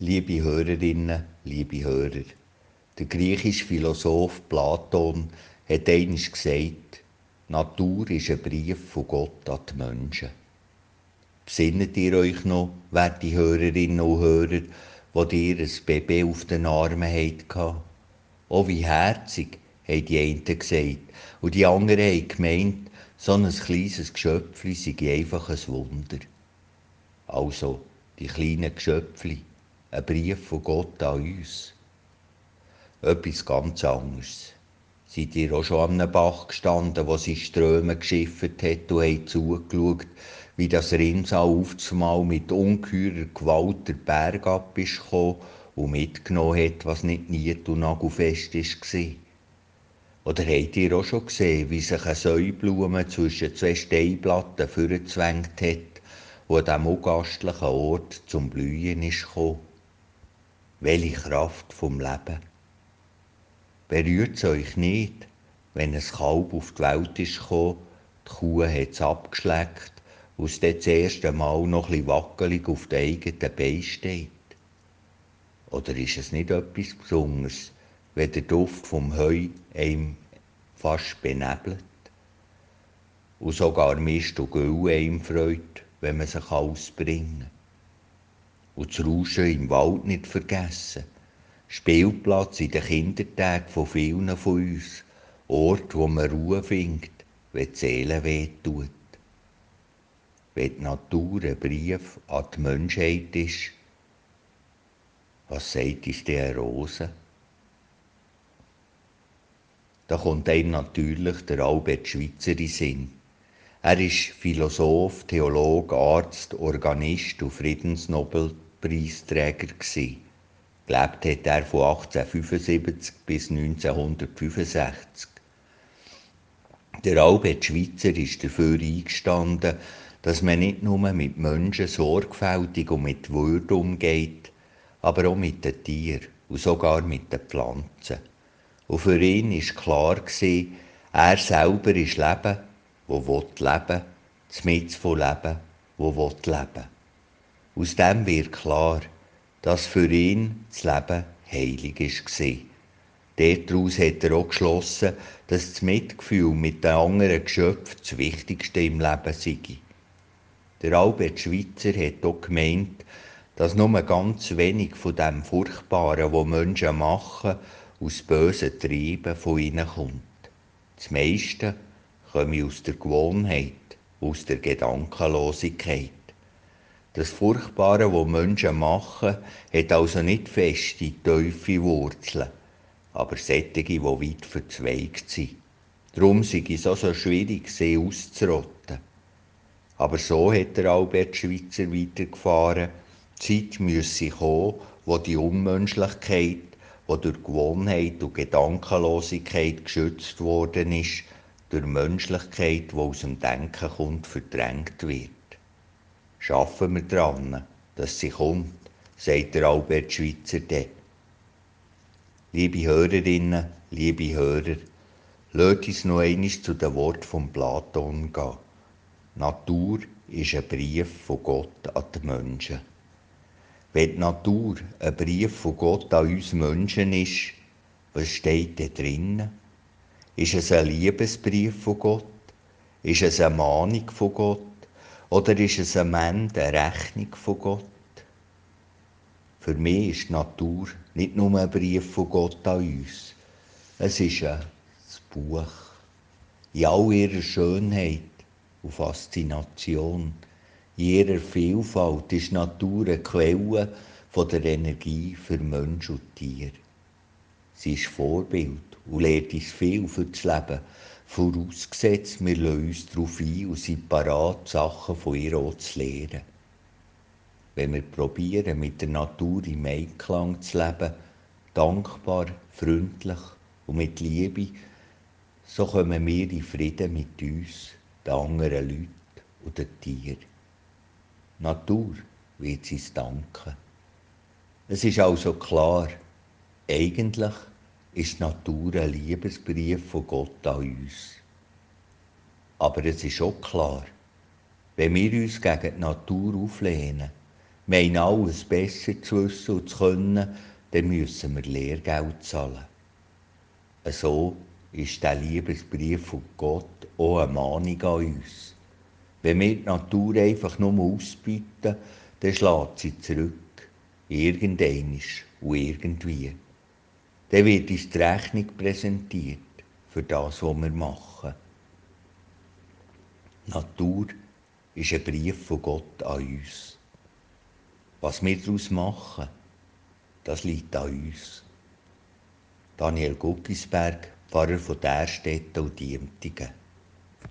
Liebe Hörerinnen, liebe Hörer, der griechische Philosoph Platon hat einmal gesagt, Natur ist ein Brief von Gott an die Menschen. Besinnet ihr euch noch, werte Hörerinnen und Hörer, wo ihr ein Baby auf den Armen hattet? Oh, wie herzig, haben die einen gesagt. Und die anderen haben gemeint, so ein kleines Geschöpfli sei einfach ein Wunder. Also, die kleinen Geschöpfli, ein Brief von Gott an uns. Etwas ganz anderes. Seid ihr auch schon an einem Bach gestanden, wo sich Ströme geschifft hat und habt zugeschaut, wie das Rinnsal aufzumal mit ungeheurer Gewalt der Berg ab ist gekommen und mitgenommen hat, was nicht niet und nagelfest war? Oder habt ihr auch schon gesehen, wie sich eine Säublume zwischen zwei Steinplatten vorgezwängt hat, wo an diesem ungastlichen Ort zum Blühen ist gekommen? Welche Kraft vom Leben! Berührt es euch nicht, wenn ein Kalb auf die Welt ist gekommen, die Kuh hat es abgeschleckt und es das erste Mal noch ein wackelig auf den eigenen Beinen steht? Oder ist es nicht etwas Besonderes, wenn der Duft vom Heu einem fast benebelt? Und sogar Mist und Gülle einem freut, wenn man sich ausbringen kann. Und das Rauschen im Wald nicht vergessen. Spielplatz in den Kindertagen von vielen von uns. Ort, wo man Ruhe findet, wenn die Seele wehtut. Wenn die Natur ein Brief an die Menschheit ist, was sagt uns der Rose? Da kommt einem natürlich der Albert Schweitzer in Sinn. Er ist Philosoph, Theologe, Arzt, Organist und Friedensnobelpreisträger gsi. Gelebt hat er von 1875 bis 1965. Der Albert Schweitzer ist dafür eingestanden, dass man nicht nur mit Menschen sorgfältig und mit Würde umgeht, aber auch mit den Tieren und sogar mit den Pflanzen. Und für ihn ist klar gewesen, er selber ist Leben, wo will das von Leben, wo will. Aus dem wird klar, dass für ihn das Leben heilig war. Daraus hat er auch geschlossen, dass das Mitgefühl mit den anderen Geschöpfen das Wichtigste im Leben sei. Der Albert Schweitzer hat auch gemeint, dass nur ganz wenig von dem Furchtbaren, was Menschen machen, aus bösen Trieben von ihnen kommt. Das meiste komme aus der Gewohnheit, aus der Gedankenlosigkeit. Das Furchtbare, was Menschen machen, hat also nicht feste, tiefe Wurzeln, aber sättige, die weit verzweigt sind. Darum sei es auch so schwierig, sie auszurotten. Aber so hat der Albert Schweitzer weitergefahren. Die Zeit müsse kommen, wo die Unmenschlichkeit, die durch Gewohnheit und Gedankenlosigkeit geschützt worden ist, durch Menschlichkeit, die aus dem Denken kommt, verdrängt wird. Schaffen wir dran, dass sie kommt, sagt der Albert Schweitzer dann. Liebe Hörerinnen, liebe Hörer, lasst uns noch einmal zu den Worten von Platon gehen. Natur ist ein Brief von Gott an die Menschen. Wenn die Natur ein Brief von Gott an uns Menschen ist, was steht da drinnen? Ist es ein Liebesbrief von Gott? Ist es eine Mahnung von Gott? Oder ist es am Ende eine Rechnung von Gott? Für mich ist die Natur nicht nur ein Brief von Gott an uns. Es ist ein Buch. In all ihrer Schönheit und Faszination, in ihrer Vielfalt ist die Natur eine Quelle von der Energie für Mensch und Tier. Sie ist Vorbild und lehrt uns viel für das Leben, vorausgesetzt, wir lassen uns darauf ein und sind parat, Sachen von ihr auch zu lernen. Wenn wir probieren, mit der Natur im Einklang zu leben, dankbar, freundlich und mit Liebe, so kommen wir in Frieden mit uns, den anderen Leuten und den Tieren. Natur wird sie danken. Es ist also klar, eigentlich ist die Natur ein Liebesbrief von Gott an uns. Aber es ist auch klar, wenn wir uns gegen die Natur auflehnen, meinen alles besser zu wissen und zu können, dann müssen wir Lehrgeld zahlen. So ist der Liebesbrief von Gott auch eine Mahnung an uns. Wenn wir die Natur einfach nur ausbieten, dann schlägt sie zurück. Irgendeinisch und irgendwie. Dann wird uns die Rechnung präsentiert für das, was wir machen. Natur ist ein Brief von Gott an uns. Was wir daraus machen, das liegt an uns. Daniel Guckisberg, Pfarrer von Därstetten und Diemtigen.